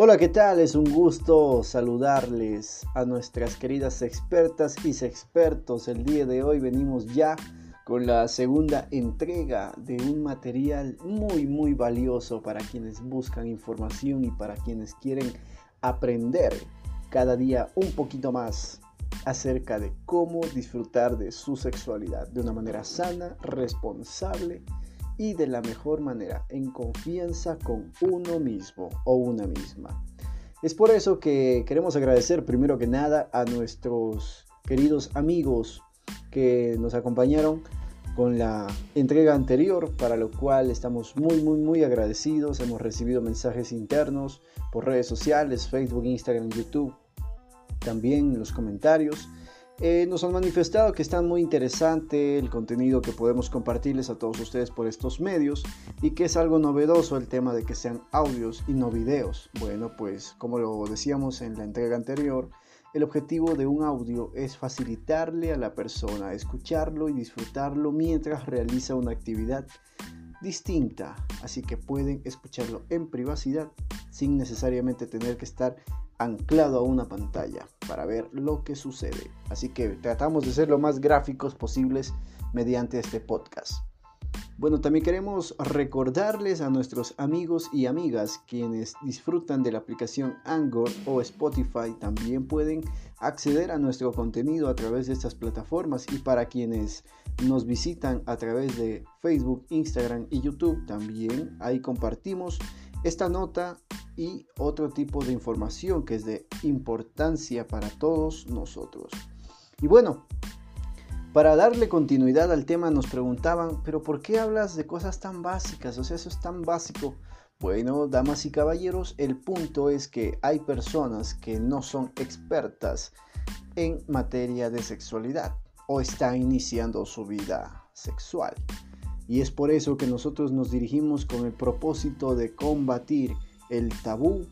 Hola, ¿qué tal? Es un gusto saludarles a nuestras queridas expertas y expertos. El día de hoy venimos ya con la segunda entrega de un material muy muy valioso para quienes buscan información y para quienes quieren aprender cada día un poquito más acerca de cómo disfrutar de su sexualidad de una manera sana, responsable y de la mejor manera, en confianza con uno mismo o una misma. Es por eso que queremos agradecer primero que nada a nuestros queridos amigos que nos acompañaron con la entrega anterior, para lo cual estamos muy, muy, muy agradecidos. Hemos recibido mensajes internos por redes sociales, Facebook, Instagram, YouTube, también los comentarios eh, nos han manifestado que está muy interesante el contenido que podemos compartirles a todos ustedes por estos medios y que es algo novedoso el tema de que sean audios y no videos. Bueno, pues como lo decíamos en la entrega anterior, el objetivo de un audio es facilitarle a la persona escucharlo y disfrutarlo mientras realiza una actividad distinta, así que pueden escucharlo en privacidad sin necesariamente tener que estar anclado a una pantalla para ver lo que sucede. Así que tratamos de ser lo más gráficos posibles mediante este podcast. Bueno, también queremos recordarles a nuestros amigos y amigas quienes disfrutan de la aplicación Anchor o Spotify también pueden acceder a nuestro contenido a través de estas plataformas y para quienes nos visitan a través de Facebook, Instagram y YouTube también ahí compartimos esta nota y otro tipo de información que es de importancia para todos nosotros. Y bueno, para darle continuidad al tema nos preguntaban, pero ¿por qué hablas de cosas tan básicas? O sea, eso es tan básico. Bueno, damas y caballeros, el punto es que hay personas que no son expertas en materia de sexualidad o están iniciando su vida sexual. Y es por eso que nosotros nos dirigimos con el propósito de combatir el tabú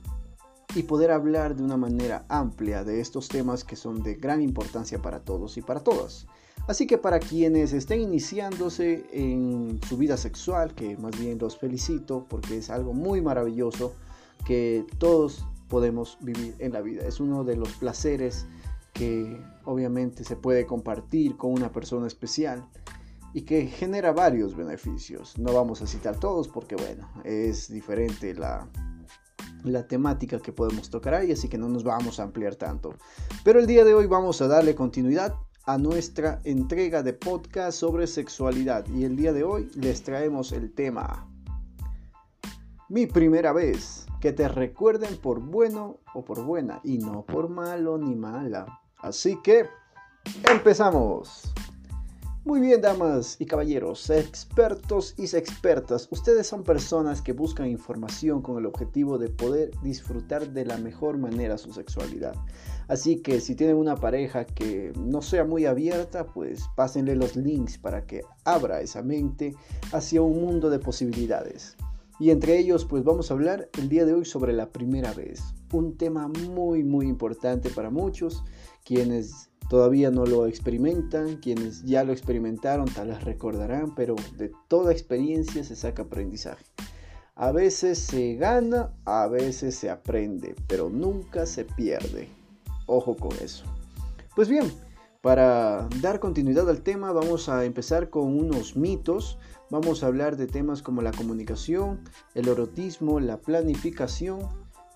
y poder hablar de una manera amplia de estos temas que son de gran importancia para todos y para todas. Así que para quienes estén iniciándose en su vida sexual, que más bien los felicito porque es algo muy maravilloso que todos podemos vivir en la vida. Es uno de los placeres que obviamente se puede compartir con una persona especial y que genera varios beneficios. No vamos a citar todos porque bueno, es diferente la, la temática que podemos tocar ahí, así que no nos vamos a ampliar tanto. Pero el día de hoy vamos a darle continuidad a nuestra entrega de podcast sobre sexualidad y el día de hoy les traemos el tema Mi primera vez, que te recuerden por bueno o por buena y no por malo ni mala. Así que empezamos. Muy bien, damas y caballeros, expertos y expertas, ustedes son personas que buscan información con el objetivo de poder disfrutar de la mejor manera su sexualidad. Así que si tienen una pareja que no sea muy abierta, pues pásenle los links para que abra esa mente hacia un mundo de posibilidades. Y entre ellos, pues vamos a hablar el día de hoy sobre la primera vez, un tema muy muy importante para muchos quienes todavía no lo experimentan, quienes ya lo experimentaron tal vez recordarán, pero de toda experiencia se saca aprendizaje. A veces se gana, a veces se aprende, pero nunca se pierde. Ojo con eso. Pues bien, para dar continuidad al tema vamos a empezar con unos mitos. Vamos a hablar de temas como la comunicación, el erotismo, la planificación.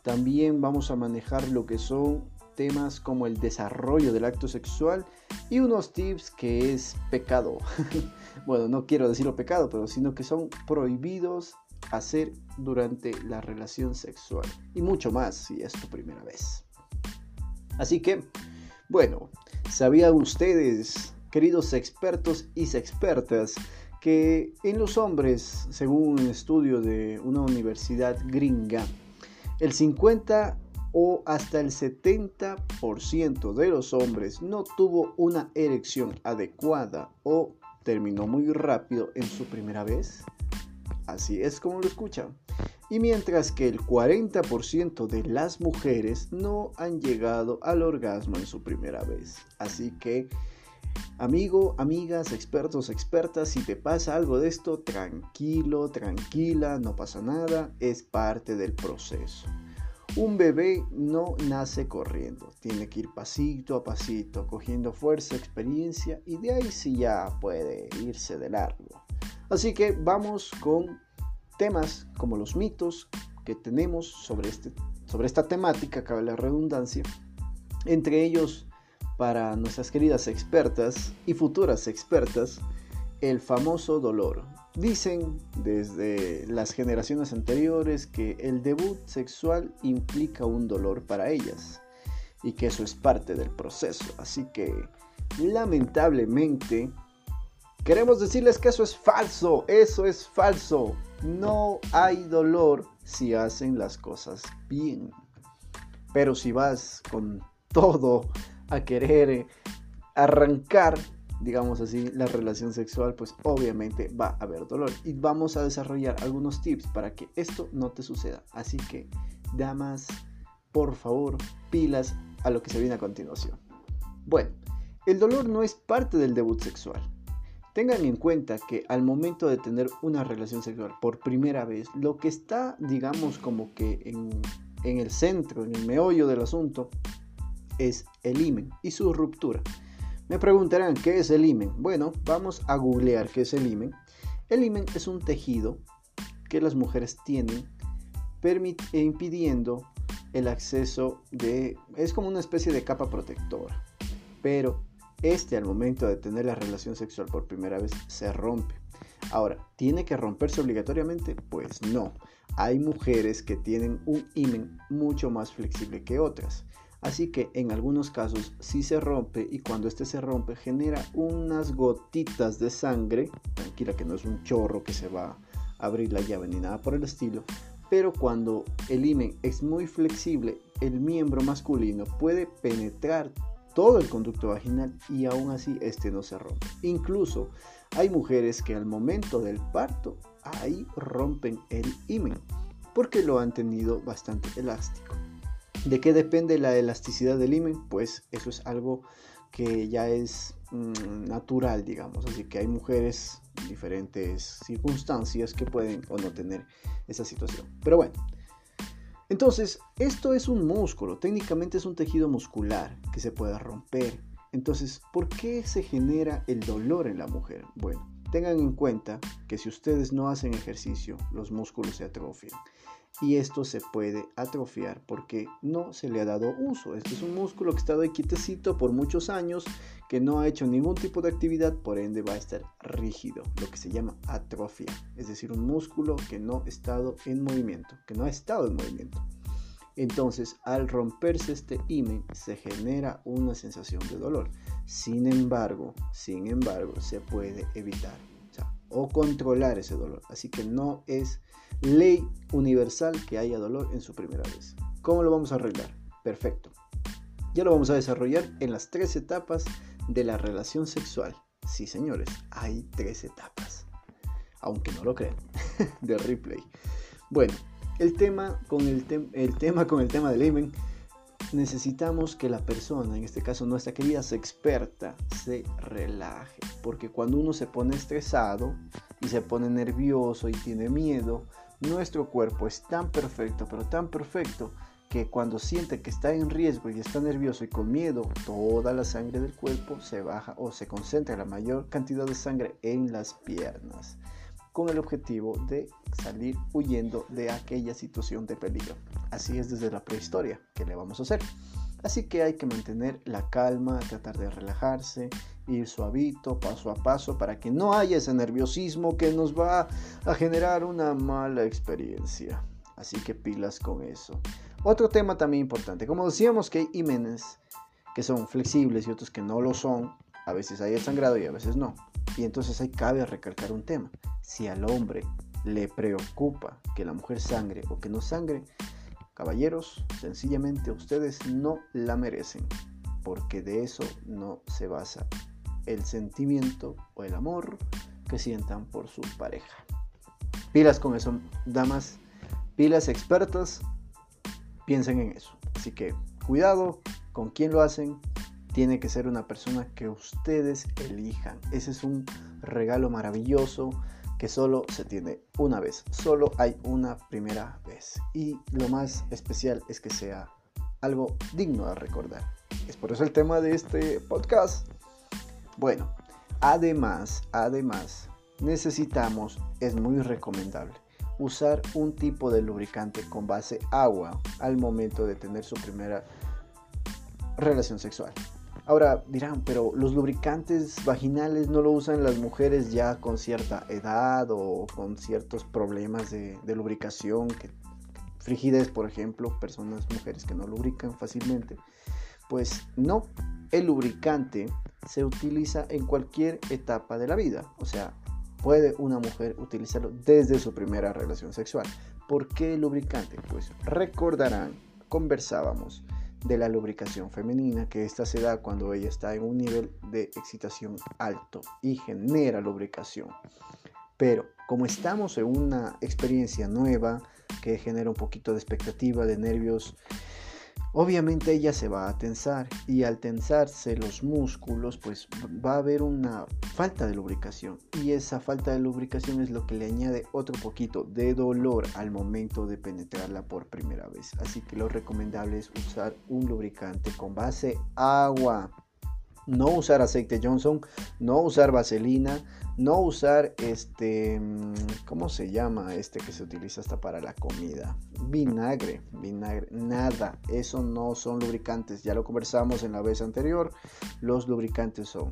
También vamos a manejar lo que son temas como el desarrollo del acto sexual y unos tips que es pecado. bueno, no quiero decirlo pecado, pero sino que son prohibidos hacer durante la relación sexual y mucho más si es tu primera vez. Así que, bueno, ¿sabían ustedes, queridos expertos y expertas, que en los hombres, según un estudio de una universidad gringa, el 50 o hasta el 70% de los hombres no tuvo una erección adecuada o terminó muy rápido en su primera vez. Así es como lo escuchan. Y mientras que el 40% de las mujeres no han llegado al orgasmo en su primera vez. Así que, amigo, amigas, expertos, expertas, si te pasa algo de esto, tranquilo, tranquila, no pasa nada, es parte del proceso. Un bebé no nace corriendo, tiene que ir pasito a pasito, cogiendo fuerza, experiencia y de ahí sí ya puede irse de largo. Así que vamos con temas como los mitos que tenemos sobre, este, sobre esta temática, cabe la redundancia, entre ellos para nuestras queridas expertas y futuras expertas, el famoso dolor. Dicen desde las generaciones anteriores que el debut sexual implica un dolor para ellas y que eso es parte del proceso. Así que lamentablemente queremos decirles que eso es falso, eso es falso. No hay dolor si hacen las cosas bien. Pero si vas con todo a querer arrancar digamos así, la relación sexual, pues obviamente va a haber dolor. Y vamos a desarrollar algunos tips para que esto no te suceda. Así que, damas, por favor, pilas a lo que se viene a continuación. Bueno, el dolor no es parte del debut sexual. Tengan en cuenta que al momento de tener una relación sexual por primera vez, lo que está, digamos, como que en, en el centro, en el meollo del asunto, es el imen y su ruptura. Me preguntarán, ¿qué es el imen? Bueno, vamos a googlear qué es el imen. El imen es un tejido que las mujeres tienen impidiendo el acceso de... es como una especie de capa protectora. Pero este al momento de tener la relación sexual por primera vez se rompe. Ahora, ¿tiene que romperse obligatoriamente? Pues no. Hay mujeres que tienen un imen mucho más flexible que otras. Así que en algunos casos sí se rompe y cuando este se rompe genera unas gotitas de sangre. Tranquila que no es un chorro que se va a abrir la llave ni nada por el estilo. Pero cuando el imen es muy flexible, el miembro masculino puede penetrar todo el conducto vaginal y aún así este no se rompe. Incluso hay mujeres que al momento del parto ahí rompen el imen porque lo han tenido bastante elástico. ¿De qué depende la elasticidad del imen? Pues eso es algo que ya es mm, natural, digamos. Así que hay mujeres en diferentes circunstancias que pueden o no tener esa situación. Pero bueno, entonces esto es un músculo, técnicamente es un tejido muscular que se puede romper. Entonces, ¿por qué se genera el dolor en la mujer? Bueno, tengan en cuenta que si ustedes no hacen ejercicio, los músculos se atrofian y esto se puede atrofiar porque no se le ha dado uso. Este es un músculo que ha estado quietecito por muchos años, que no ha hecho ningún tipo de actividad, por ende va a estar rígido, lo que se llama atrofia, es decir, un músculo que no ha estado en movimiento, que no ha estado en movimiento. Entonces, al romperse este imen, se genera una sensación de dolor. Sin embargo, sin embargo, se puede evitar o controlar ese dolor. Así que no es ley universal que haya dolor en su primera vez. ¿Cómo lo vamos a arreglar? Perfecto. Ya lo vamos a desarrollar en las tres etapas de la relación sexual. Sí, señores, hay tres etapas. Aunque no lo crean, de replay. Bueno, el tema con el, tema con el tema del necesitamos que la persona, en este caso nuestra querida experta, se relaje. Porque cuando uno se pone estresado y se pone nervioso y tiene miedo, nuestro cuerpo es tan perfecto, pero tan perfecto, que cuando siente que está en riesgo y está nervioso y con miedo, toda la sangre del cuerpo se baja o se concentra la mayor cantidad de sangre en las piernas con el objetivo de salir huyendo de aquella situación de peligro. Así es desde la prehistoria, ¿qué le vamos a hacer? Así que hay que mantener la calma, tratar de relajarse, ir suavito, paso a paso, para que no haya ese nerviosismo que nos va a generar una mala experiencia. Así que pilas con eso. Otro tema también importante, como decíamos que hay imenes que son flexibles y otros que no lo son, a veces hay el sangrado y a veces no. Y entonces ahí cabe recalcar un tema. Si al hombre le preocupa que la mujer sangre o que no sangre, caballeros, sencillamente ustedes no la merecen, porque de eso no se basa el sentimiento o el amor que sientan por su pareja. Pilas con eso, damas, pilas expertas, piensen en eso. Así que cuidado con quién lo hacen, tiene que ser una persona que ustedes elijan. Ese es un regalo maravilloso que solo se tiene una vez, solo hay una primera vez. Y lo más especial es que sea algo digno de recordar. Es por eso el tema de este podcast. Bueno, además, además, necesitamos, es muy recomendable, usar un tipo de lubricante con base agua al momento de tener su primera relación sexual. Ahora dirán, pero los lubricantes vaginales no lo usan las mujeres ya con cierta edad o con ciertos problemas de, lubricación, que, frigidez, por ejemplo, personas, mujeres que no lubrican fácilmente. Pues no, el lubricante se utiliza en cualquier etapa de la vida. O sea, puede una mujer utilizarlo desde su primera relación sexual. ¿Por qué lubricante? Pues recordarán, conversábamos de la lubricación femenina, que esta se da cuando ella está en un nivel de excitación alto y genera lubricación. Pero como estamos en una experiencia nueva que genera un poquito de expectativa, de nervios, obviamente ella se va a tensar y al tensarse los músculos pues va a haber una falta de lubricación y esa falta de lubricación es lo que le añade otro poquito de dolor al momento de penetrarla por primera vez. Así que lo recomendable es usar un lubricante con base agua. No usar aceite Johnson no usar vaselina no usar este, mm, ¿cómo se llama este que se utiliza hasta para la comida? Vinagre, vinagre, nada, eso no son lubricantes, ya lo conversamos en la vez anterior, los lubricantes son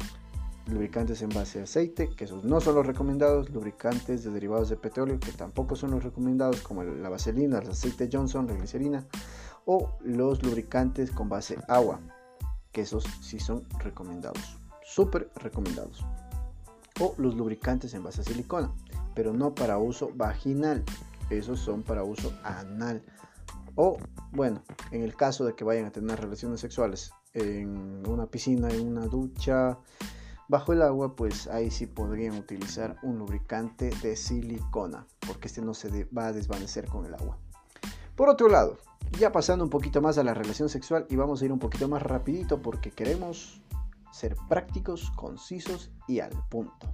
lubricantes en base a aceite, que esos no son los recomendados, lubricantes de derivados de petróleo, que tampoco son los recomendados, como la vaselina, el aceite Johnson, la glicerina, o los lubricantes con base agua, que esos sí son recomendados, súper recomendados o los lubricantes en base a silicona, pero no para uso vaginal, esos son para uso anal. O bueno, en el caso de que vayan a tener relaciones sexuales en una piscina, en una ducha, bajo el agua, pues ahí sí podrían utilizar un lubricante de silicona, porque este no se va a desvanecer con el agua. Por otro lado, ya pasando un poquito más a la relación sexual y vamos a ir un poquito más rapidito porque queremos ser prácticos, concisos y al punto.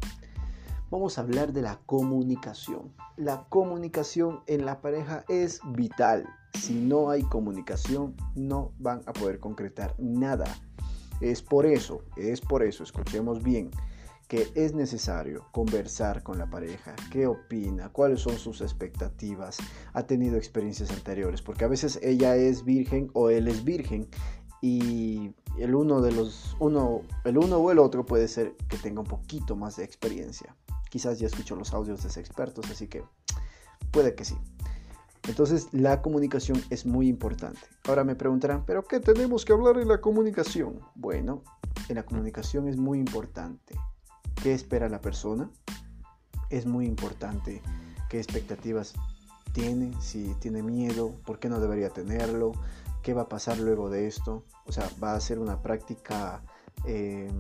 Vamos a hablar de la comunicación. La comunicación en la pareja es vital. Si no hay comunicación, no van a poder concretar nada. Es por eso, es por eso, escuchemos bien, que es necesario conversar con la pareja, qué opina, cuáles son sus expectativas, ha tenido experiencias anteriores, porque a veces ella es virgen o él es virgen y el uno de los uno el uno o el otro puede ser que tenga un poquito más de experiencia. Quizás ya escuchó los audios de expertos, así que puede que sí. Entonces la comunicación es muy importante. Ahora me preguntarán, ¿pero qué tenemos que hablar en la comunicación? Bueno, en la comunicación es muy importante. ¿Qué espera la persona? Es muy importante qué expectativas tiene, si tiene miedo, por qué no debería tenerlo, qué va a pasar luego de esto. O sea, va a ser una práctica em,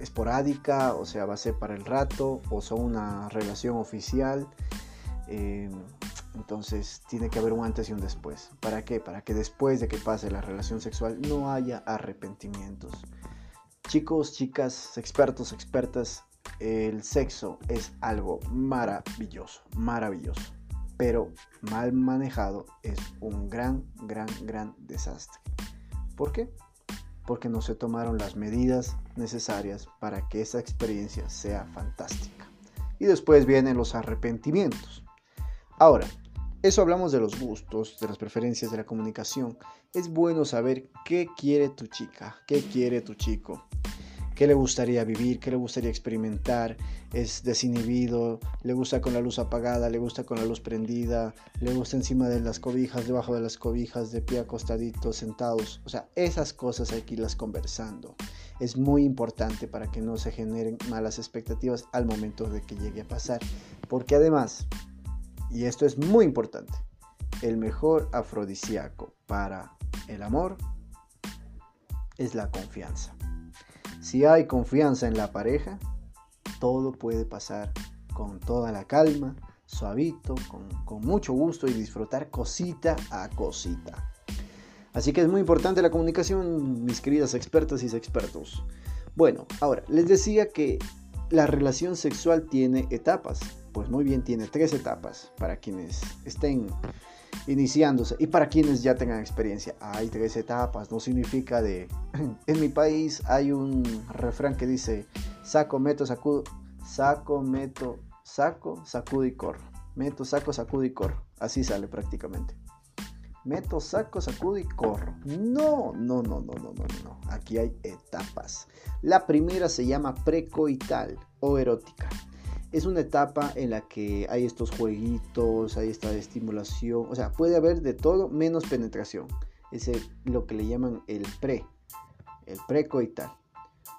esporádica, o sea, va a ser para el rato, o son una relación oficial. Em, entonces tiene que haber un antes y un después. ¿Para qué? Para que después de que pase la relación sexual no haya arrepentimientos. Chicos, chicas, expertos, expertas, el sexo es algo maravilloso, maravilloso pero mal manejado es un gran, gran, gran desastre. ¿Por qué? Porque no se tomaron las medidas necesarias para que esa experiencia sea fantástica. Y después vienen los arrepentimientos. Ahora, eso hablamos de los gustos, de las preferencias, de la comunicación. Es bueno saber qué quiere tu chica, qué quiere tu chico qué le gustaría vivir, qué le gustaría experimentar, es desinhibido, le gusta con la luz apagada, le gusta con la luz prendida, le gusta encima de las cobijas, debajo de las cobijas, de pie acostaditos, sentados. O sea, esas cosas hay que irlas conversando. Es muy importante para que no se generen malas expectativas al momento de que llegue a pasar. Porque además, y esto es muy importante, el mejor afrodisíaco para el amor es la confianza. Si hay confianza en la pareja, todo puede pasar con toda la calma, suavito, con, mucho gusto y disfrutar cosita a cosita. Así que es muy importante la comunicación, mis queridas expertas y expertos. Bueno, ahora, les decía que la relación sexual tiene etapas. Pues muy bien, tiene tres etapas para quienes estén iniciándose y para quienes ya tengan experiencia. Hay tres etapas, no significa de... En mi país hay un refrán que dice, saco, meto, sacudo, saco, meto, saco, sacudo y corro. Meto, saco, sacudo y corro. Así sale prácticamente. Meto, saco, sacudo y corro. No, no, no, no, no, no, no. Aquí hay etapas. La primera se llama precoital o erótica es una etapa en la que hay estos jueguitos, hay esta estimulación, o sea, puede haber de todo menos penetración. Es lo que le llaman el pre, el precoital.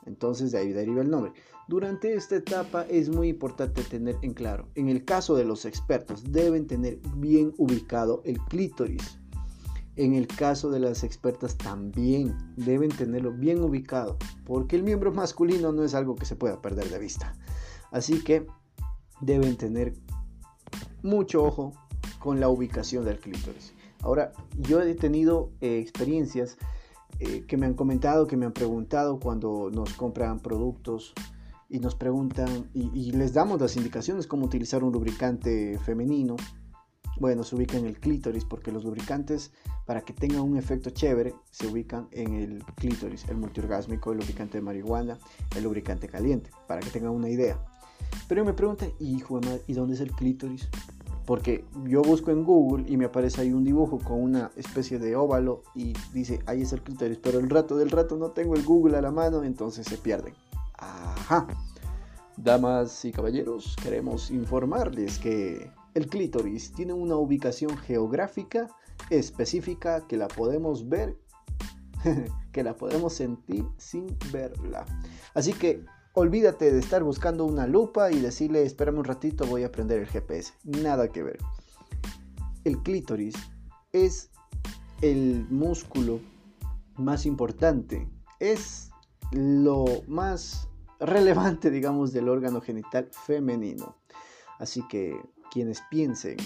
Entonces de ahí deriva el nombre. Durante esta etapa es muy importante tener en claro, en el caso de los expertos, deben tener bien ubicado el clítoris. En el caso de las expertas también deben tenerlo bien ubicado, porque el miembro masculino no es algo que se pueda perder de vista. Así que deben tener mucho ojo con la ubicación del clítoris. Ahora, yo he tenido eh, experiencias eh, que me han comentado, que me han preguntado cuando nos compran productos y nos preguntan y, les damos las indicaciones cómo utilizar un lubricante femenino. Bueno, se ubica en el clítoris porque los lubricantes, para que tengan un efecto chévere, se ubican en el clítoris, el multiorgásmico, el lubricante de marihuana, el lubricante caliente, para que tengan una idea. Pero me preguntan, hijo de madre, ¿y dónde es el clítoris? Porque yo busco en Google y me aparece ahí un dibujo con una especie de óvalo y dice, ahí es el clítoris. Pero el rato del rato no tengo el Google a la mano, entonces se pierden. Ajá. Damas y caballeros, queremos informarles que el clítoris tiene una ubicación geográfica específica que la podemos ver, que la podemos sentir sin verla. Así que Olvídate de estar buscando una lupa y decirle, espérame un ratito, voy a prender el GPS. Nada que ver. El clítoris es el músculo más importante. Es lo más relevante, digamos, del órgano genital femenino. Así que quienes piensen,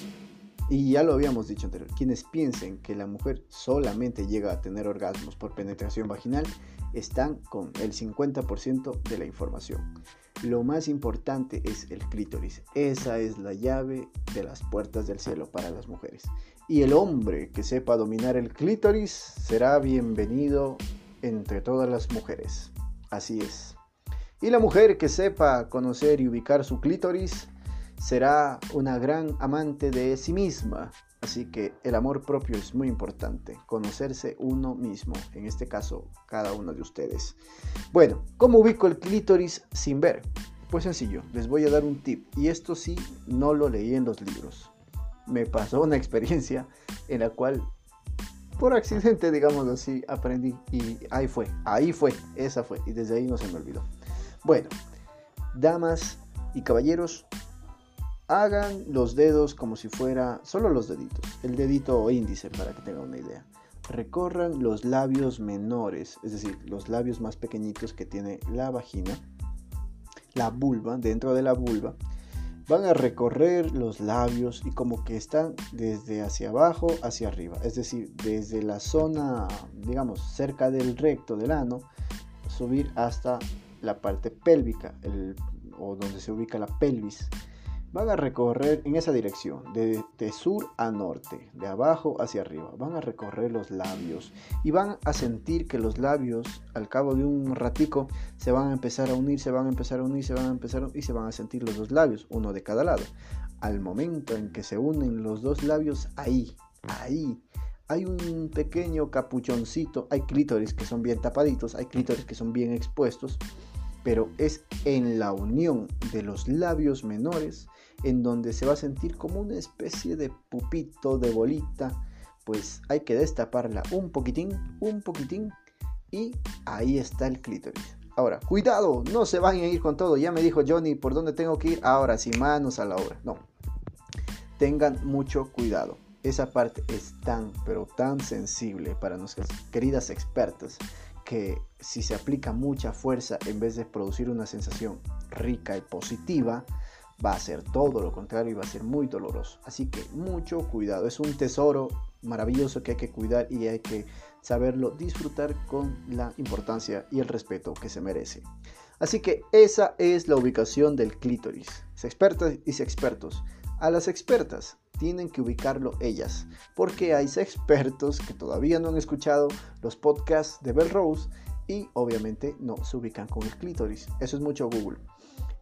y ya lo habíamos dicho anterior, quienes piensen que la mujer solamente llega a tener orgasmos por penetración vaginal, están con el 50% de la información. Lo más importante es el clítoris. Esa es la llave de las puertas del cielo para las mujeres. Y el hombre que sepa dominar el clítoris será bienvenido entre todas las mujeres. Así es. Y la mujer que sepa conocer y ubicar su clítoris será una gran amante de sí misma. Así que el amor propio es muy importante, conocerse uno mismo, en este caso cada uno de ustedes. Bueno, ¿cómo ubico el clítoris sin ver? Pues sencillo, les voy a dar un tip y esto sí no lo leí en los libros. Me pasó una experiencia en la cual por accidente, digamos así, aprendí y ahí fue, ahí fue, esa fue y desde ahí no se me olvidó. Bueno, damas y caballeros, hagan los dedos como si fuera solo los deditos, el dedito índice para que tengan una idea. Recorran los labios menores, es decir, los labios más pequeñitos que tiene la vagina, la vulva, dentro de la vulva. Van a recorrer los labios y como que están desde hacia abajo hacia arriba, es decir, desde la zona, digamos, cerca del recto del ano, subir hasta la parte pélvica, o donde se ubica la pelvis van a recorrer en esa dirección, de, sur a norte, de abajo hacia arriba. Van a recorrer los labios y van a sentir que los labios, al cabo de un ratico, se van a empezar a unir, se van a empezar a unir, se van a empezar a, y se van a sentir los dos labios, uno de cada lado. Al momento en que se unen los dos labios, ahí, ahí, hay un pequeño capuchoncito, hay clítores que son bien tapaditos, hay clítores que son bien expuestos, pero es en la unión de los labios menores en donde se va a sentir como una especie de pupito, de bolita, pues hay que destaparla un poquitín, un poquitín y ahí está el clítoris. Ahora, cuidado, no se vayan a ir con todo. Ya me dijo Johnny por dónde tengo que ir. Ahora sí, manos a la obra. No. Tengan mucho cuidado. Esa parte es tan, pero tan sensible para nuestras queridas expertas que si se aplica mucha fuerza en vez de producir una sensación rica y positiva, va a ser todo lo contrario y va a ser muy doloroso. Así que mucho cuidado. Es un tesoro maravilloso que hay que cuidar y hay que saberlo disfrutar con la importancia y el respeto que se merece. Así que esa es la ubicación del clítoris. Expertas y expertos. A las expertas tienen que ubicarlo ellas, porque hay expertos que todavía no han escuchado los podcasts de Bell Rose y obviamente no se ubican con el clítoris. Eso es mucho Google.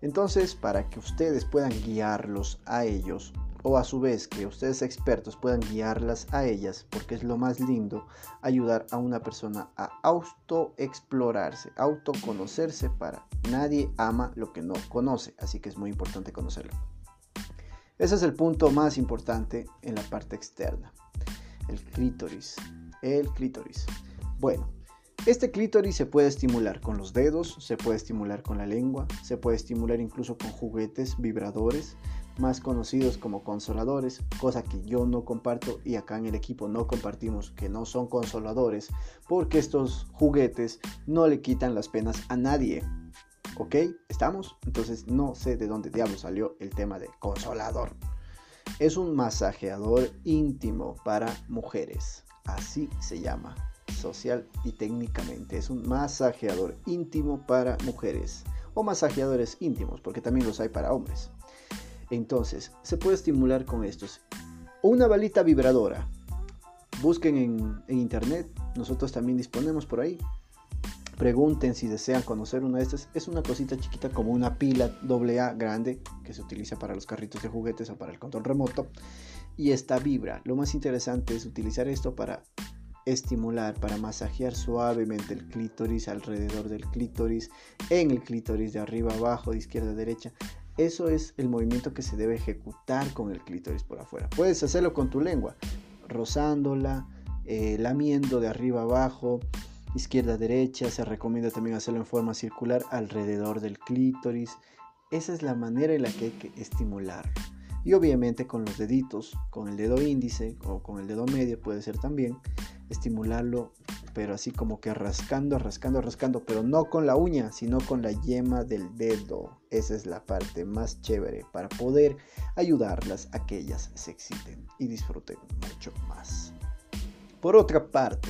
Entonces, para que ustedes puedan guiarlos a ellos, o a su vez que ustedes expertos puedan guiarlas a ellas, porque es lo más lindo, ayudar a una persona a autoexplorarse, autoconocerse para nadie ama lo que no conoce, así que es muy importante conocerlo. Ese es el punto más importante en la parte externa, el clítoris, el clítoris. Bueno, este clítoris se puede estimular con los dedos, se puede estimular con la lengua, se puede estimular incluso con juguetes, vibradores, más conocidos como consoladores, cosa que yo no comparto y acá en el equipo no compartimos que no son consoladores, porque estos juguetes no le quitan las penas a nadie. ¿Ok? ¿Estamos? Entonces no sé de dónde diablo salió el tema de consolador. Es un masajeador íntimo para mujeres. Así se llama social y técnicamente. Es un masajeador íntimo para mujeres o masajeadores íntimos, porque también los hay para hombres. Entonces, se puede estimular con estos. Una balita vibradora. Busquen en, internet, nosotros también disponemos por ahí. Pregunten si desean conocer una de estas. Es una cosita chiquita como una pila AA grande que se utiliza para los carritos de juguetes o para el control remoto. Y esta vibra. Lo más interesante es utilizar esto para estimular, para masajear suavemente el clítoris, alrededor del clítoris, en el clítoris de arriba abajo, de izquierda a derecha. Eso es el movimiento que se debe ejecutar con el clítoris por afuera. Puedes hacerlo con tu lengua, rozándola, eh, lamiendo de arriba abajo, izquierda derecha. Se recomienda también hacerlo en forma circular alrededor del clítoris. Esa es la manera en la que hay que estimularlo. Y obviamente con los deditos, con el dedo índice o con el dedo medio puede ser también estimularlo, pero así como que rascando, rascando, rascando, pero no con la uña, sino con la yema del dedo. Esa es la parte más chévere para poder ayudarlas a que ellas se exciten y disfruten mucho más. Por otra parte,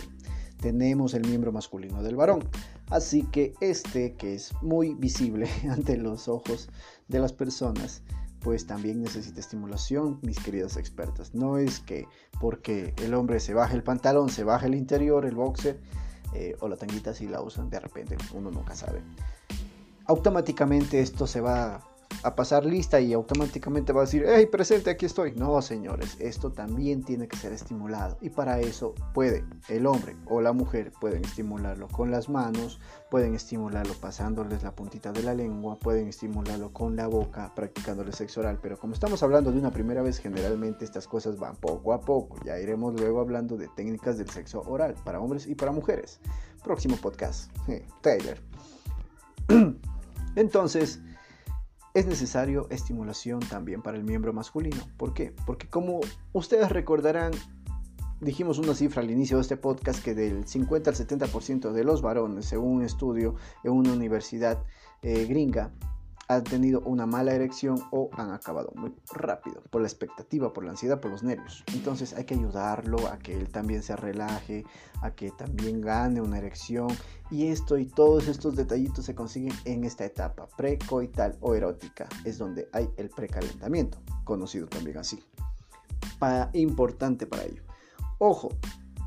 tenemos el miembro masculino del varón. Así que este que es muy visible ante los ojos de las personas pues también necesita estimulación, mis queridas expertas. No es que porque el hombre se baje el pantalón, se baje el interior, el boxer eh, o la tanguita si la usan de repente, uno nunca sabe. Automáticamente esto se va a pasar lista y automáticamente va a decir, hey, presente, aquí estoy. No, señores, esto también tiene que ser estimulado. Y para eso puede el hombre o la mujer, pueden estimularlo con las manos, pueden estimularlo pasándoles la puntita de la lengua, pueden estimularlo con la boca, practicándole sexo oral. Pero como estamos hablando de una primera vez, generalmente estas cosas van poco a poco. Ya iremos luego hablando de técnicas del sexo oral para hombres y para mujeres. Próximo podcast. Taylor. Entonces, es necesario estimulación también para el miembro masculino. ¿Por qué? Porque como ustedes recordarán, dijimos una cifra al inicio de este podcast que del 50 al 70% de los varones, según un estudio en una universidad eh, gringa, han tenido una mala erección o han acabado muy rápido por la expectativa, por la ansiedad, por los nervios. Entonces hay que ayudarlo a que él también se relaje, a que también gane una erección. Y esto y todos estos detallitos se consiguen en esta etapa precoital o erótica. Es donde hay el precalentamiento, conocido también así. importante para ello. Ojo,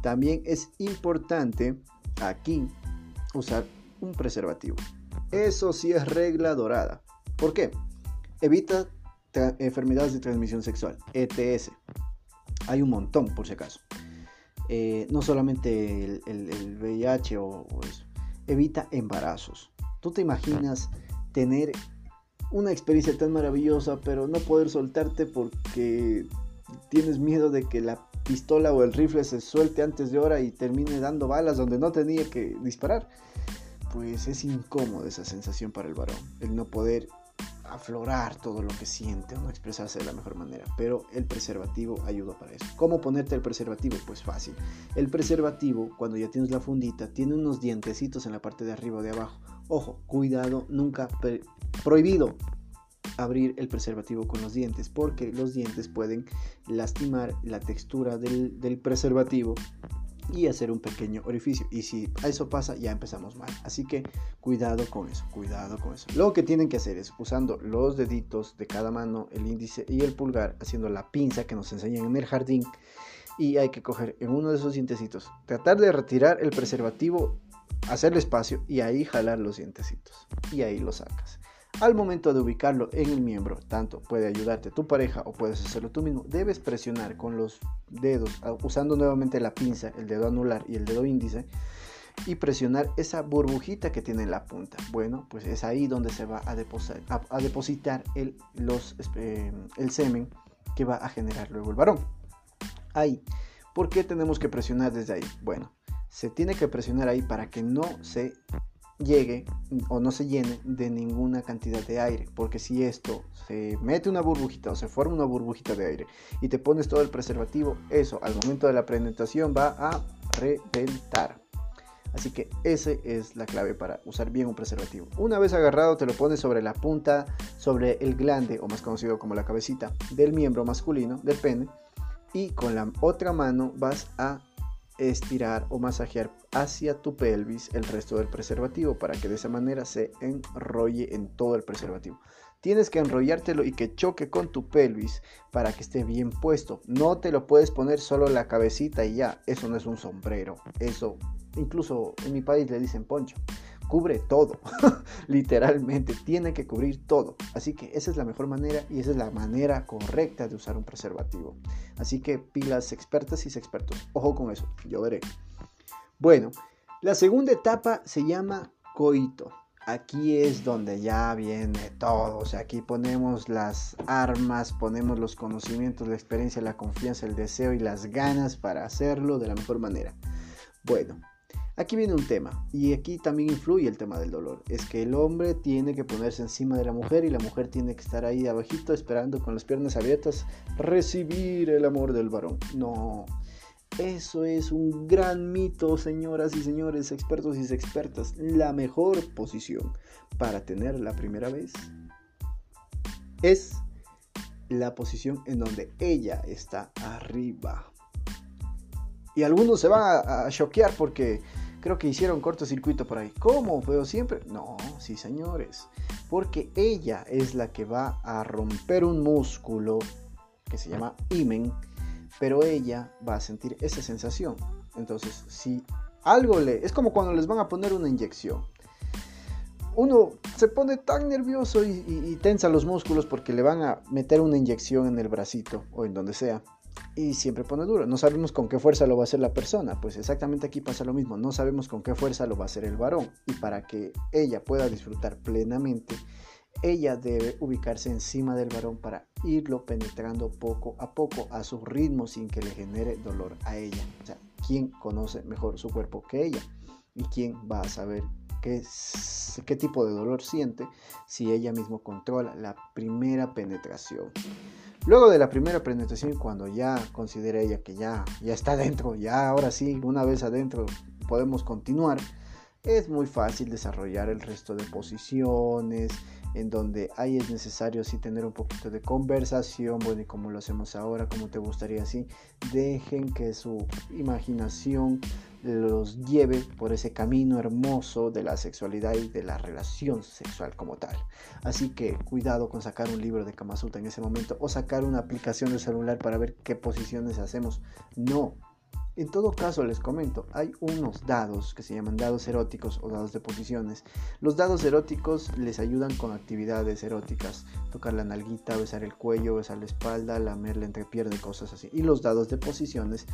también es importante aquí usar un preservativo. Eso sí es regla dorada. ¿Por qué? Evita enfermedades de transmisión sexual, ETS. Hay un montón, por si acaso. Eh, no solamente el, VIH o, eso. Evita embarazos. ¿Tú te imaginas tener una experiencia tan maravillosa, pero no poder soltarte porque tienes miedo de que la pistola o el rifle se suelte antes de hora y termine dando balas donde no tenía que disparar? Pues es incómodo esa sensación para el varón, el no poder aflorar todo lo que siente o no expresarse de la mejor manera. Pero el preservativo ayuda para eso. ¿Cómo ponerte el preservativo? Pues fácil. El preservativo, cuando ya tienes la fundita, tiene unos dientecitos en la parte de arriba o de abajo. Ojo, cuidado, nunca prohibido abrir el preservativo con los dientes porque los dientes pueden lastimar la textura del, del preservativo y hacer un pequeño orificio. Y si eso pasa, ya empezamos mal. Así que cuidado con eso, cuidado con eso. Lo que tienen que hacer es usando los deditos de cada mano, el índice y el pulgar, haciendo la pinza que nos enseñan en el jardín. Y hay que coger en uno de esos dientecitos, tratar de retirar el preservativo, hacerle espacio y ahí jalar los dientecitos. Y ahí lo sacas. Al momento de ubicarlo en el miembro, tanto puede ayudarte tu pareja o puedes hacerlo tú mismo, debes presionar con los dedos, ah, usando nuevamente la pinza, el dedo anular y el dedo índice, y presionar esa burbujita que tiene en la punta. Bueno, pues es ahí donde se va a depositar, el, eh, el semen que va a generar luego el varón. Ahí. ¿Por qué tenemos que presionar desde ahí? Bueno, se tiene que presionar ahí para que no se llegue o no se llene de ninguna cantidad de aire, porque si esto se mete una burbujita o se forma una burbujita de aire y te pones todo el preservativo, eso al momento de la penetración va a reventar. Así que esa es la clave para usar bien un preservativo. Una vez agarrado te lo pones sobre la punta, sobre el glande o más conocido como la cabecita del miembro masculino, del pene, y con la otra mano vas a estirar o masajear hacia tu pelvis el resto del preservativo para que de esa manera se enrolle en todo el preservativo. Tienes que enrollártelo y que choque con tu pelvis para que esté bien puesto. No te lo puedes poner solo la cabecita y ya. Eso no es un sombrero. Eso, incluso en mi país le dicen poncho cubre todo, literalmente, tiene que cubrir todo. Así que esa es la mejor manera y esa es la manera correcta de usar un preservativo. Así que pilas expertas y expertos, ojo con eso, yo veré. Bueno, la segunda etapa se llama coito. Aquí es donde ya viene todo, o sea, aquí ponemos las armas, ponemos los conocimientos, la experiencia, la confianza, el deseo y las ganas para hacerlo de la mejor manera. Bueno, Aquí viene un tema, y aquí también influye el tema del dolor. Es que el hombre tiene que ponerse encima de la mujer y la mujer tiene que estar ahí abajito esperando con las piernas abiertas recibir el amor del varón. No, eso es un gran mito, señoras y señores, expertos y expertas. La mejor posición para tener la primera vez es la posición en donde ella está arriba. Y algunos se van a, choquear porque Creo que hicieron cortocircuito por ahí. ¿Cómo? ¿Pero siempre? No, sí señores. Porque ella es la que va a romper un músculo que se llama imen, pero ella va a sentir esa sensación. Entonces, si algo le... Es como cuando les van a poner una inyección. Uno se pone tan nervioso y tensa los músculos porque le van a meter una inyección en el bracito o en donde sea y siempre pone duro. No sabemos con qué fuerza lo va a hacer la persona. Pues exactamente aquí pasa lo mismo. No sabemos con qué fuerza lo va a hacer el varón. Y para que ella pueda disfrutar plenamente, ella debe ubicarse encima del varón para irlo penetrando poco a poco a su ritmo sin que le genere dolor a ella. O sea, ¿quién conoce mejor su cuerpo que ella? ¿Y quién va a saber qué, tipo de dolor siente si ella misma controla la primera penetración? Luego de la primera presentación, cuando ya considera ella que ya, ya está dentro, ya ahora sí, una vez adentro podemos continuar, es muy fácil desarrollar el resto de posiciones, en donde ahí es necesario sí tener un poquito de conversación, bueno, y como lo hacemos ahora, como te gustaría así, dejen que su imaginación los lleve por ese camino hermoso de la sexualidad y de la relación sexual como tal. Así que cuidado con sacar un libro de Kama en ese momento o sacar una aplicación de celular para ver qué posiciones hacemos. No, en todo caso, les comento, hay unos dados que se llaman dados eróticos o dados de posiciones. Los dados eróticos les ayudan con actividades eróticas, tocar la nalguita, besar el cuello, besar la espalda, lamer la entrepierna y cosas así. Y los dados de posiciones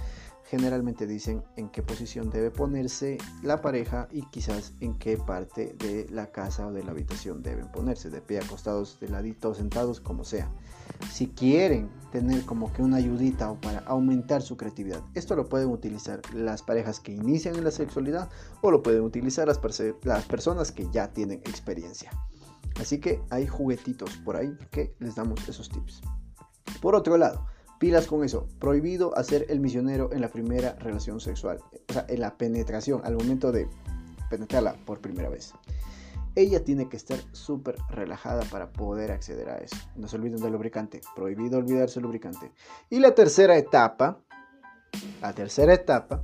generalmente dicen en qué posición debe ponerse la pareja y quizás en qué parte de la casa o de la habitación deben ponerse, de pie, acostados, de ladito, sentados, como sea. Si quieren tener como que una ayudita o para aumentar su creatividad, esto lo pueden utilizar las parejas que inician en la sexualidad o lo pueden utilizar las, las personas que ya tienen experiencia. Así que hay juguetitos por ahí que les damos esos tips. Por otro lado, pilas con eso. Prohibido hacer el misionero en la primera relación sexual. O sea, en la penetración, al momento de penetrarla por primera vez. Ella tiene que estar súper relajada para poder acceder a eso. No se olviden del lubricante. Prohibido olvidarse el lubricante. Y la tercera etapa, la tercera etapa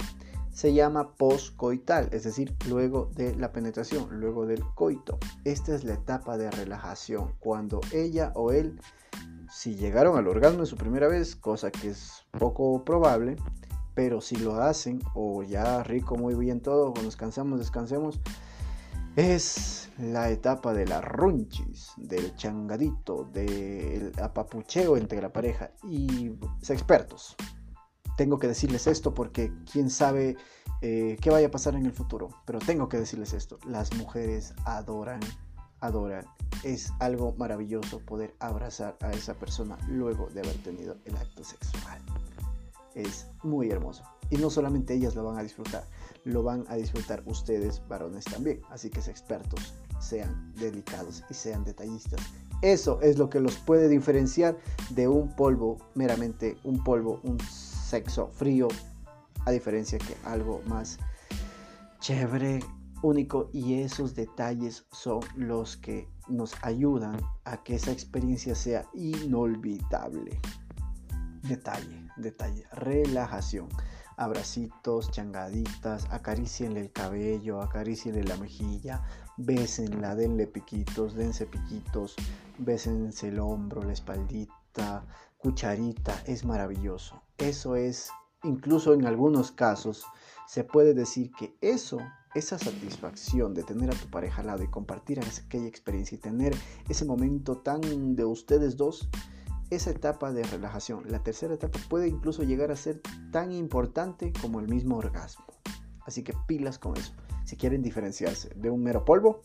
se llama poscoital, es decir, luego de la penetración, luego del coito. Esta es la etapa de relajación, cuando ella o él, si llegaron al orgasmo en su primera vez, cosa que es poco probable, pero si lo hacen o ya rico, muy bien todo, cuando nos cansamos, descansemos, es la etapa de la runchis, del changadito, del apapucheo entre la pareja y expertos tengo que decirles esto porque quién sabe eh, qué vaya a pasar en el futuro. Pero tengo que decirles esto. Las mujeres adoran, adoran. Es algo maravilloso poder abrazar a esa persona luego de haber tenido el acto sexual. Es muy hermoso. Y no solamente ellas lo van a disfrutar, lo van a disfrutar ustedes, varones también. Así que expertos, sean delicados y sean detallistas. Eso es lo que los puede diferenciar de un polvo, meramente un polvo, un sexo frío, a diferencia que algo más chévere, único y esos detalles son los que nos ayudan a que esa experiencia sea inolvidable. Detalle, detalle, relajación. Abracitos, changaditas, acaricienle el cabello, acaricienle la mejilla, bésenla, denle piquitos, dense piquitos, bésense el hombro, la espaldita, cucharita, es maravilloso. Eso es, incluso en algunos casos, se puede decir que eso, esa satisfacción de tener a tu pareja al lado y compartir aquella experiencia y tener ese momento tan de ustedes dos, esa etapa de relajación, la tercera etapa puede incluso llegar a ser tan importante como el mismo orgasmo. Así que pilas con eso. Si quieren diferenciarse de un mero polvo,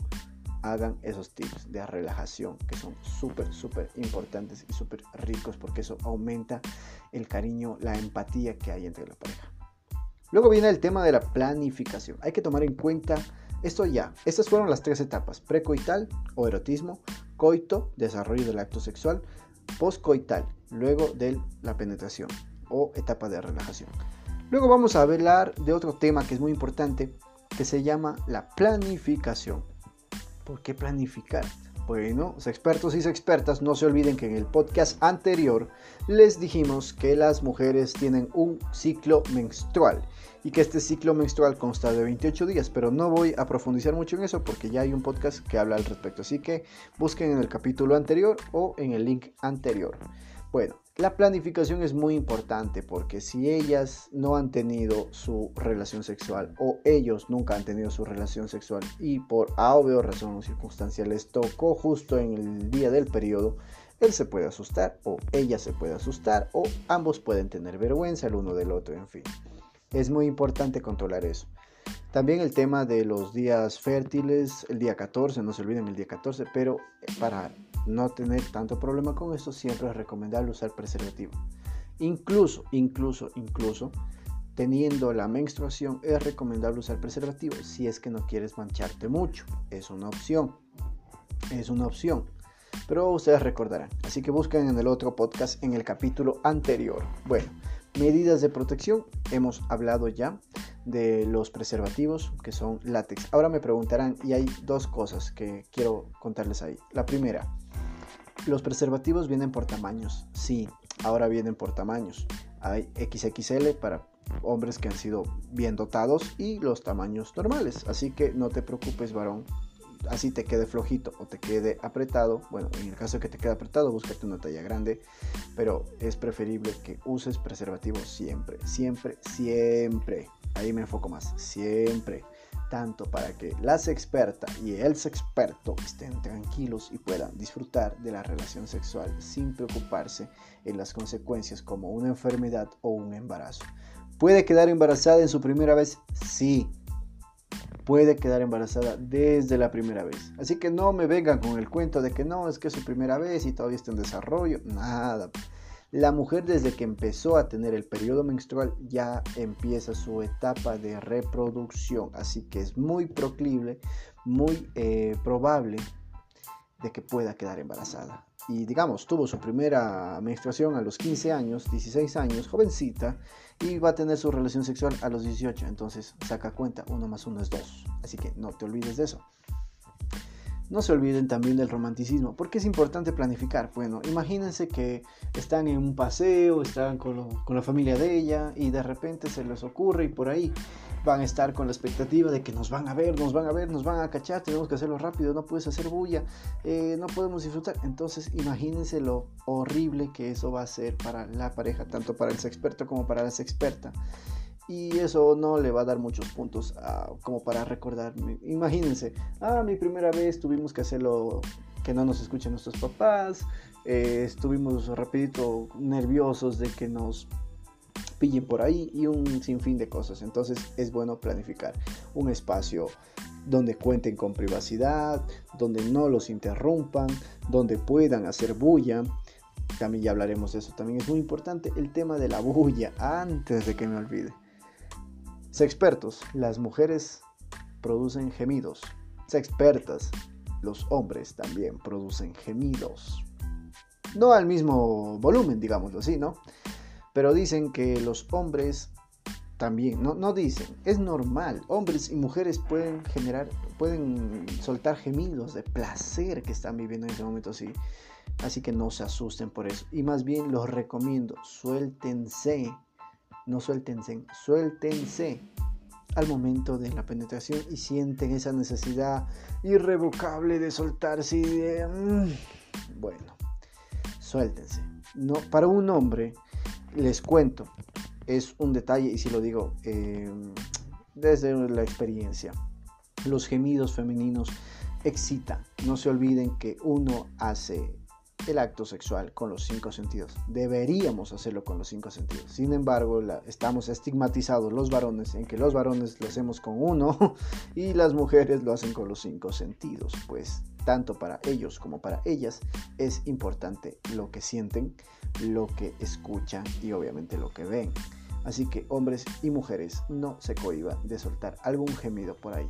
hagan esos tips de relajación que son súper, súper importantes y súper ricos porque eso aumenta el cariño, la empatía que hay entre la pareja. Luego viene el tema de la planificación. Hay que tomar en cuenta esto ya. Estas fueron las tres etapas. Precoital o erotismo, coito, desarrollo del acto sexual, postcoital, luego de la penetración o etapa de relajación. Luego vamos a hablar de otro tema que es muy importante que se llama la planificación. ¿Por qué planificar? Bueno, expertos y expertas no se olviden que en el podcast anterior les dijimos que las mujeres tienen un ciclo menstrual y que este ciclo menstrual consta de 28 días, pero no voy a profundizar mucho en eso porque ya hay un podcast que habla al respecto, así que busquen en el capítulo anterior o en el link anterior. Bueno, la planificación es muy importante porque si ellas no han tenido su relación sexual o ellos nunca han tenido su relación sexual y por A razón o circunstancia les tocó justo en el día del periodo, él se puede asustar o ella se puede asustar o ambos pueden tener vergüenza el uno del otro, en fin. Es muy importante controlar eso. También el tema de los días fértiles, el día 14, no se olviden el día 14, pero para no tener tanto problema con esto, siempre es recomendable usar preservativo. Incluso, incluso, incluso, teniendo la menstruación, es recomendable usar preservativo si es que no quieres mancharte mucho. Es una opción. Es una opción. Pero ustedes recordarán. Así que busquen en el otro podcast, en el capítulo anterior. Bueno, medidas de protección. Hemos hablado ya de los preservativos que son látex. Ahora me preguntarán y hay dos cosas que quiero contarles ahí. La primera, los preservativos vienen por tamaños. Sí, ahora vienen por tamaños. Hay XXL para hombres que han sido bien dotados y los tamaños normales. Así que no te preocupes, varón. Así te quede flojito o te quede apretado. Bueno, en el caso de que te quede apretado, búscate una talla grande. Pero es preferible que uses preservativos siempre, siempre, siempre. Ahí me enfoco más. Siempre tanto para que las expertas y el experto estén tranquilos y puedan disfrutar de la relación sexual sin preocuparse en las consecuencias como una enfermedad o un embarazo. ¿Puede quedar embarazada en su primera vez? Sí. Puede quedar embarazada desde la primera vez. Así que no me vengan con el cuento de que no, es que es su primera vez y todavía está en desarrollo. Nada. La mujer desde que empezó a tener el periodo menstrual ya empieza su etapa de reproducción, así que es muy proclive, muy eh, probable de que pueda quedar embarazada. Y digamos, tuvo su primera menstruación a los 15 años, 16 años, jovencita, y va a tener su relación sexual a los 18. Entonces, saca cuenta, uno más uno es dos. Así que no te olvides de eso. No se olviden también del romanticismo, porque es importante planificar. Bueno, imagínense que están en un paseo, están con, la familia de ella y de repente se les ocurre y por ahí van a estar con la expectativa de que nos van a ver, nos van a ver, nos van a cachar, tenemos que hacerlo rápido, no puedes hacer bulla, eh, no podemos disfrutar. Entonces imagínense lo horrible que eso va a ser para la pareja, tanto para el experto como para la experta. Y eso no le va a dar muchos puntos como para recordar. Imagínense, ah, mi primera vez tuvimos que hacerlo que no nos escuchen nuestros papás, eh, estuvimos rapidito nerviosos de que nos pillen por ahí y un sinfín de cosas. Entonces es bueno planificar un espacio donde cuenten con privacidad, donde no los interrumpan, donde puedan hacer bulla. También ya hablaremos de eso. También es muy importante el tema de la bulla antes de que me olvide. expertos, las mujeres producen gemidos. expertas, los hombres también producen gemidos. No al mismo volumen, digámoslo así, ¿no? Pero dicen que los hombres también, no, no dicen, es normal, hombres y mujeres pueden generar, pueden soltar gemidos de placer que están viviendo en ese momento así. Así que no se asusten por eso. Y más bien los recomiendo, suéltense, no suéltense, suéltense al momento de la penetración y sienten esa necesidad irrevocable de soltarse y de... Mm, bueno, suéltense. No, para un hombre les cuento, es un detalle y si lo digo em, desde la experiencia, los gemidos femeninos excitan. No se olviden que uno hace el acto sexual con los cinco sentidos. Deberíamos hacerlo con los cinco sentidos. Sin embargo, estamos estigmatizados los varones en que los varones lo hacemos con uno y las mujeres lo hacen con los cinco sentidos. Pues tanto para ellos como para ellas es importante lo que sienten, lo que escuchan y obviamente lo que ven. Así que hombres y mujeres no se cohiban de soltar algún gemido por ahí.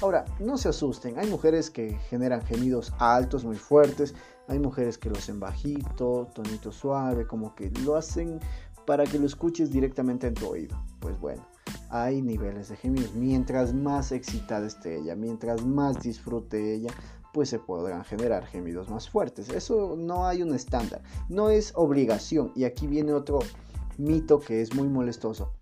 Ahora, no se asusten, hay mujeres que generan gemidos altos, muy fuertes, hay mujeres que lo hacen bajito, tonito suave, como que lo hacen para que lo escuches directamente en tu oído. Pues bueno, hay niveles de gemidos. Mientras más excitada esté ella, mientras más disfrute ella, pues se podrán generar gemidos más fuertes. Eso no hay un estándar, no es obligación. Y aquí viene otro mito que es muy molestoso.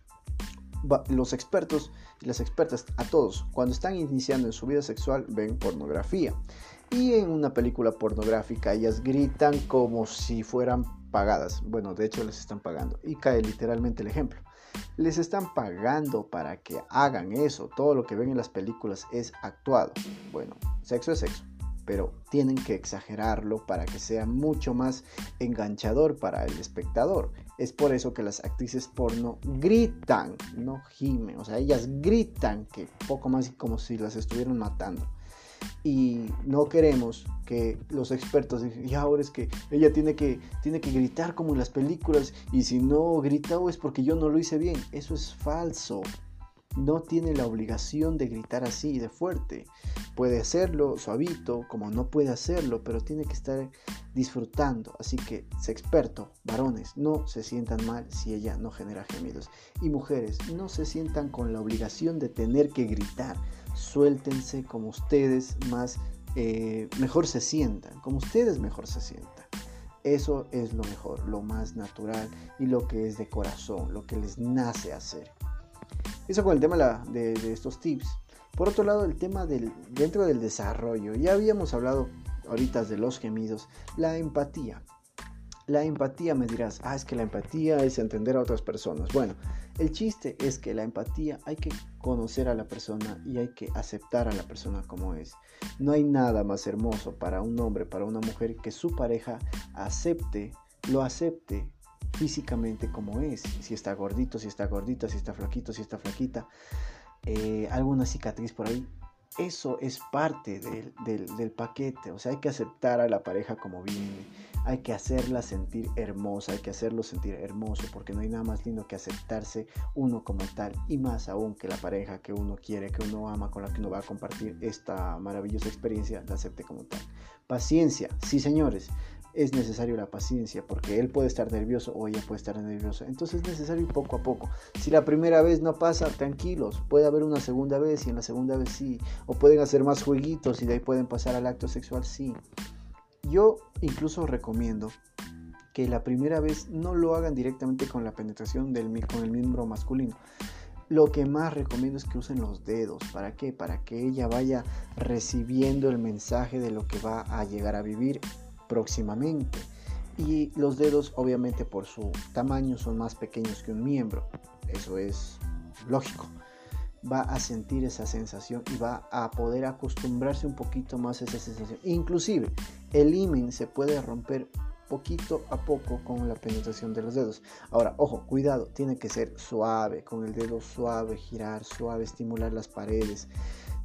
Los expertos las expertas, a todos, cuando están iniciando en su vida sexual, ven pornografía. Y en una película pornográfica ellas gritan como si fueran pagadas. Bueno, de hecho les están pagando. Y cae literalmente el ejemplo. Les están pagando para que hagan eso. Todo lo que ven en las películas es actuado. Bueno, sexo es sexo pero tienen que exagerarlo para que sea mucho más enganchador para el espectador. Es por eso que las actrices porno gritan, no gimen, o sea, ellas gritan que poco más como si las estuvieran matando. Y no queremos que los expertos digan, y ahora es que ella tiene que, tiene que gritar como en las películas, y si no grita es porque yo no lo hice bien. Eso es falso no tiene la obligación de gritar así de fuerte. Puede hacerlo suavito, como no puede hacerlo, pero tiene que estar disfrutando. Así que, sé experto, varones, no se sientan mal si ella no genera gemidos. Y mujeres, no se sientan con la obligación de tener que gritar. Suéltense como ustedes más eh, mejor se sientan, como ustedes mejor se sientan. Eso es lo mejor, lo más natural y lo que es de corazón, lo que les nace hacer. Eso con el tema de, estos tips. Por otro lado, el tema del, dentro del desarrollo. Ya habíamos hablado ahorita de los gemidos. La empatía. La empatía me dirás, ah, es que la empatía es entender a otras personas. Bueno, el chiste es que la empatía hay que conocer a la persona y hay que aceptar a la persona como es. No hay nada más hermoso para un hombre, para una mujer, que su pareja acepte, lo acepte físicamente como es, si está gordito, si está gordita, si está flaquito, si está flaquita, eh, alguna cicatriz por ahí. Eso es parte del, del, paquete, o sea, hay que aceptar a la pareja como viene, hay que hacerla sentir hermosa, hay que hacerlo sentir hermoso, porque no hay nada más lindo que aceptarse uno como tal, y más aún que la pareja que uno quiere, que uno ama, con la que uno va a compartir esta maravillosa experiencia, la acepte como tal. Paciencia, sí señores, es necesario la paciencia porque él puede estar nervioso o ella puede estar nerviosa. Entonces es necesario poco a poco. Si la primera vez no pasa, tranquilos, puede haber una segunda vez y en la segunda vez sí. O pueden hacer más jueguitos y de ahí pueden pasar al acto sexual, sí. Yo incluso recomiendo que la primera vez no lo hagan directamente con la penetración del, con el miembro masculino. lo que más recomiendo es que usen los dedos. ¿Para qué? Para que ella vaya recibiendo el mensaje de lo que va a llegar a vivir próximamente. Y los dedos, obviamente, por su tamaño, son más pequeños que un miembro. Eso es lógico. Va a sentir esa sensación y va a poder acostumbrarse un poquito más a esa sensación. Inclusive, el imen se puede romper poquito a poco con la penetración de los dedos. Ahora, ojo, cuidado, tiene que ser suave, con el dedo suave, girar, suave, estimular las paredes,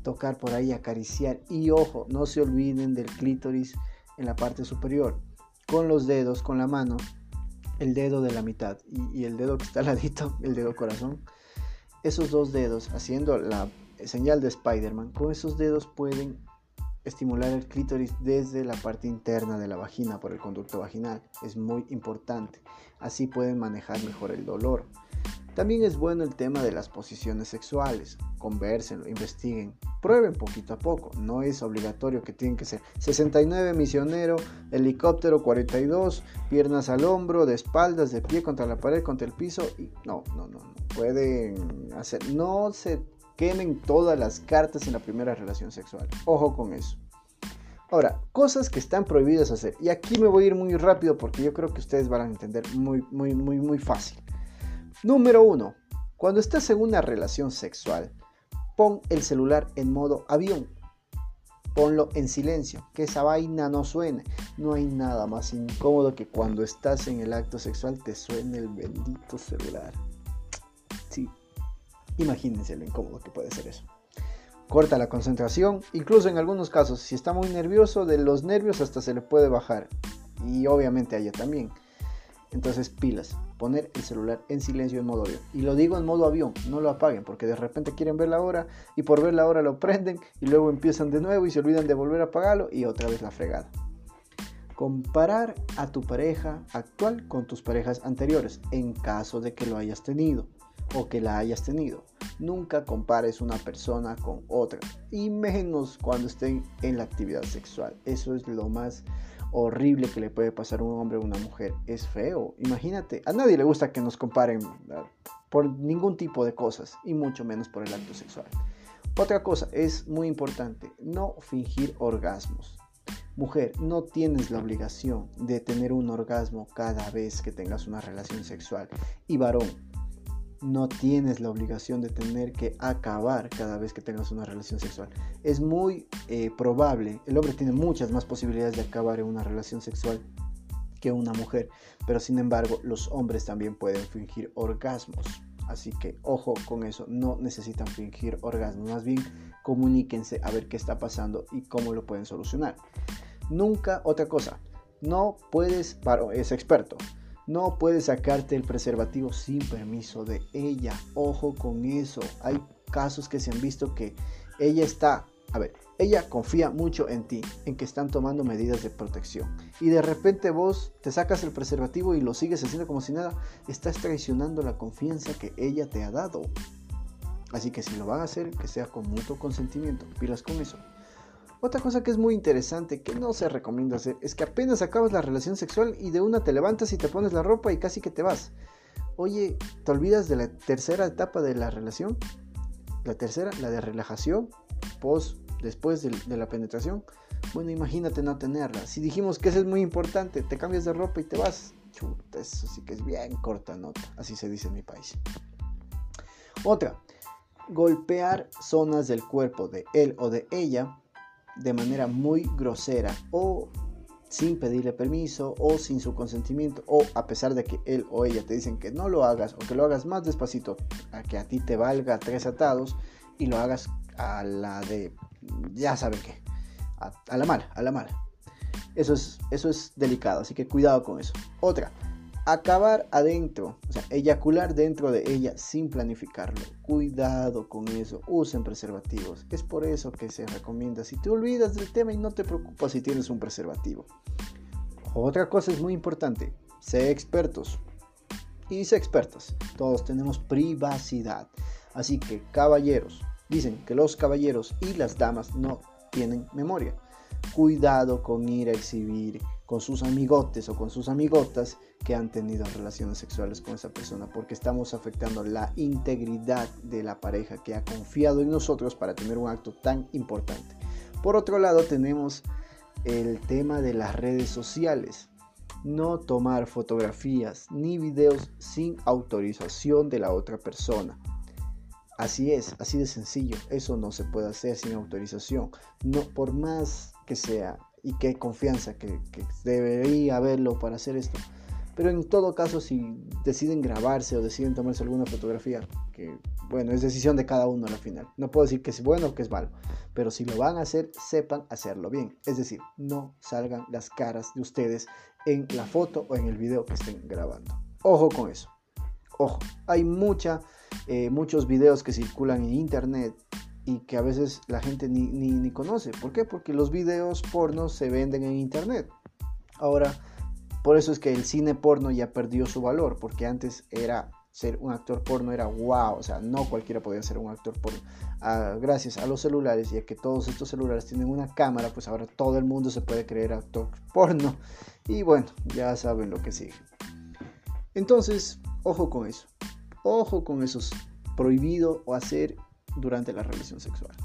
tocar por ahí, acariciar y ojo, no se olviden del clítoris en la parte superior. Con los dedos, con la mano, el dedo de la mitad y, el dedo que está al ladito, el dedo corazón. Esos dos dedos, haciendo la señal de Spider-Man, con esos dedos pueden estimular el clítoris desde la parte interna de la vagina por el conducto vaginal. Es muy importante. Así pueden manejar mejor el dolor. También es bueno el tema de las posiciones sexuales. Conversenlo, investiguen, prueben poquito a poco. No es obligatorio que tienen que ser 69 misionero, helicóptero 42, piernas al hombro, de espaldas, de pie contra la pared, contra el piso. Y no, no, no, no. Pueden hacer, no se quemen todas las cartas en la primera relación sexual. Ojo con eso. Ahora, cosas que están prohibidas hacer. Y aquí me voy a ir muy rápido porque yo creo que ustedes van a entender muy, muy, muy, muy fácil. Número uno. Cuando estás en una relación sexual, pon el celular en modo avión. Ponlo en silencio, que esa vaina no suene. No hay nada más incómodo que cuando estás en el acto sexual te suene el bendito celular. Sí, Imagínense lo incómodo que puede ser eso. Corta la concentración, incluso en algunos casos, si está muy nervioso, de los nervios hasta se le puede bajar. Y obviamente a ella también. Entonces pilas, poner el celular en silencio en modo avión. Y lo digo en modo avión, no lo apaguen porque de repente quieren ver la hora y por ver la hora lo prenden y luego empiezan de nuevo y se olvidan de volver a apagarlo y otra vez la fregada. Comparar a tu pareja actual con tus parejas anteriores en caso de que lo hayas tenido o que la hayas tenido. Nunca compares una persona con otra y menos cuando estén en la actividad sexual. Eso es lo más horrible que le puede pasar a un hombre o una mujer. Es feo. Imagínate, a nadie le gusta que nos comparen por ningún tipo de cosas y mucho menos por el acto sexual. Otra cosa es muy importante, no fingir orgasmos. Mujer, no tienes la obligación de tener un orgasmo cada vez que tengas una relación sexual. Y varón, no tienes la obligación de tener que acabar cada vez que tengas una relación sexual. Es muy eh, probable, el hombre tiene muchas más posibilidades de acabar en una relación sexual que una mujer, pero sin embargo los hombres también pueden fingir orgasmos. Así que ojo con eso, no necesitan fingir orgasmos, más bien comuníquense a ver qué está pasando y cómo lo pueden solucionar. Nunca otra cosa, no puedes, es experto, no puedes sacarte el preservativo sin permiso de ella. Ojo con eso. Hay casos que se han visto que ella está, a ver, ella confía mucho en ti, en que están tomando medidas de protección. Y de repente vos te sacas el preservativo y lo sigues haciendo como si nada. Estás traicionando la confianza que ella te ha dado. Así que si lo van a hacer, que sea con mutuo consentimiento. Pilas con eso. Otra cosa que es muy interesante, que no se recomienda hacer, es que apenas acabas la relación sexual y de una te levantas y te pones la ropa y casi que te vas. Oye, ¿te olvidas de la tercera etapa de la relación? La tercera, la de relajación, post, después de, la penetración. Bueno, imagínate no tenerla. Si dijimos que eso es muy importante, te cambias de ropa y te vas. Chuta, eso sí que es bien corta nota. Así se dice en mi país. Otra, golpear zonas del cuerpo de él o de ella de manera muy grosera o sin pedirle permiso o sin su consentimiento o a pesar de que él o ella te dicen que no lo hagas o que lo hagas más despacito a que a ti te valga tres atados y lo hagas a la de ya saben qué a, a la mala a la mala. Eso es eso es delicado así que cuidado con eso. Otra acabar adentro, o sea, eyacular dentro de ella sin planificarlo. Cuidado con eso, usen preservativos. Es por eso que se recomienda. Si te olvidas del tema y no te preocupas si tienes un preservativo. Otra cosa es muy importante, sé expertos. Y sé expertos, todos tenemos privacidad. Así que caballeros, dicen que los caballeros y las damas no tienen memoria. Cuidado con ir a exhibir con sus amigotes o con sus amigotas que han tenido relaciones sexuales con esa persona, porque estamos afectando la integridad de la pareja que ha confiado en nosotros para tener un acto tan importante. Por otro lado, tenemos el tema de las redes sociales. No tomar fotografías ni videos sin autorización de la otra persona. Así es, así de sencillo. Eso no se puede hacer sin autorización. No, por más que sea y qué confianza que, que debería haberlo para hacer esto, pero en todo caso, si deciden grabarse o deciden tomarse alguna fotografía, que bueno, es decisión de cada uno al final. No puedo decir que es bueno o que es malo, pero si lo van a hacer, sepan hacerlo bien. Es decir, no salgan las caras de ustedes en la foto o en el video que estén grabando. Ojo con eso. Ojo, hay mucha, eh, muchos videos que circulan en internet y que a veces la gente ni, ni, ni conoce. ¿Por qué? Porque los videos pornos se venden en internet. Ahora, por eso es que el cine porno ya perdió su valor, porque antes era ser un actor porno era wow, o sea, no cualquiera podía ser un actor porno. Ah, gracias a los celulares y a que todos estos celulares tienen una cámara, pues ahora todo el mundo se puede creer actor porno. Y bueno, ya saben lo que sigue. Entonces, ojo con eso. Ojo con esos prohibido o hacer durante la relación sexual.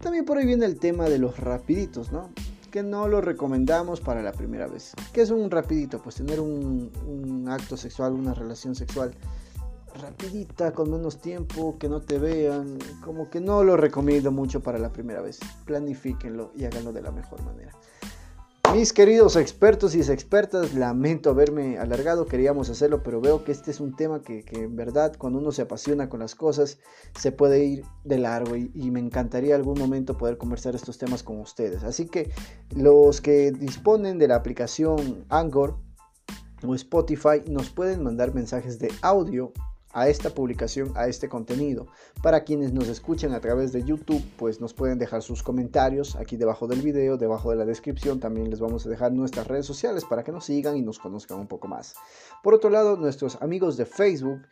También por ahí viene el tema de los rapiditos, ¿no? Que no lo recomendamos para la primera vez. ¿Qué es un rapidito? Pues tener un, acto sexual, una relación sexual rapidita, con menos tiempo, que no te vean, como que no lo recomiendo mucho para la primera vez. Planifíquenlo y háganlo de la mejor manera. Mis queridos expertos y expertas, lamento haberme alargado, queríamos hacerlo, pero veo que este es un tema que, en verdad cuando uno se apasiona con las cosas se puede ir de largo y, y, me encantaría algún momento poder conversar estos temas con ustedes. Así que los que disponen de la aplicación Anchor o Spotify nos pueden mandar mensajes de audio a esta publicación, a este contenido. Para quienes nos escuchan a través de YouTube, pues nos pueden dejar sus comentarios aquí debajo del video, debajo de la descripción. También les vamos a dejar nuestras redes sociales para que nos sigan y nos conozcan un poco más. Por otro lado, nuestros amigos de Facebook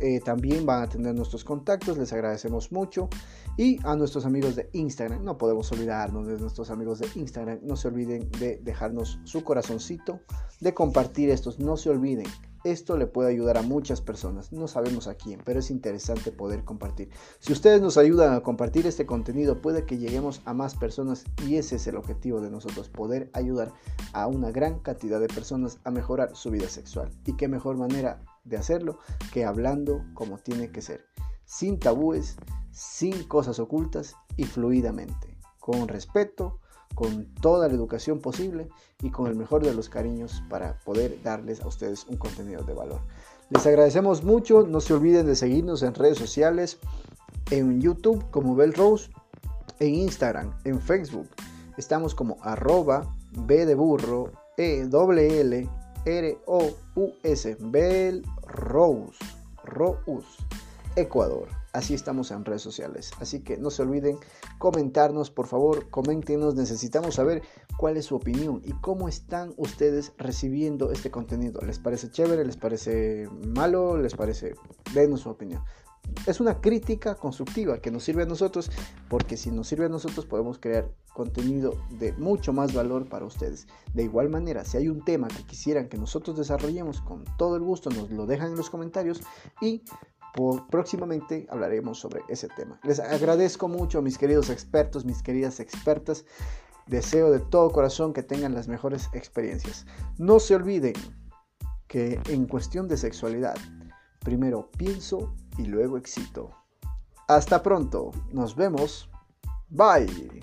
eh, también van a tener nuestros contactos, les agradecemos mucho. Y a nuestros amigos de Instagram, no podemos olvidarnos de nuestros amigos de Instagram, no se olviden de dejarnos su corazoncito, de compartir estos, no se olviden esto le puede ayudar a muchas personas, no sabemos a quién, pero es interesante poder compartir. Si ustedes nos ayudan a compartir este contenido, puede que lleguemos a más personas y ese es el objetivo de nosotros, poder ayudar a una gran cantidad de personas a mejorar su vida sexual. Y qué mejor manera de hacerlo que hablando como tiene que ser, sin tabúes, sin cosas ocultas y fluidamente, con respeto, con toda la educación posible y con el mejor de los cariños para poder darles a ustedes un contenido de valor. Les agradecemos mucho, no se olviden de seguirnos en redes sociales, en YouTube como Bell Rose, en Instagram, en Facebook. Estamos como arroba B de burro, E R O U S, Bell Rose, Rose, Ecuador. Así estamos en redes sociales. Así que no se olviden comentarnos, por favor, coméntenos. Necesitamos saber cuál es su opinión y cómo están ustedes recibiendo este contenido. ¿Les parece chévere? ¿Les parece malo? ¿Les parece? Denos su opinión. Es una crítica constructiva que nos sirve a nosotros porque si nos sirve a nosotros podemos crear contenido de mucho más valor para ustedes. De igual manera, si hay un tema que quisieran que nosotros desarrollemos con todo el gusto, nos lo dejan en los comentarios y próximamente hablaremos sobre ese tema. Les agradezco mucho, mis queridos expertos, mis queridas expertas. Deseo de todo corazón que tengan las mejores experiencias. No se olviden que en cuestión de sexualidad, primero pienso y luego excito. Hasta pronto. Nos vemos. Bye.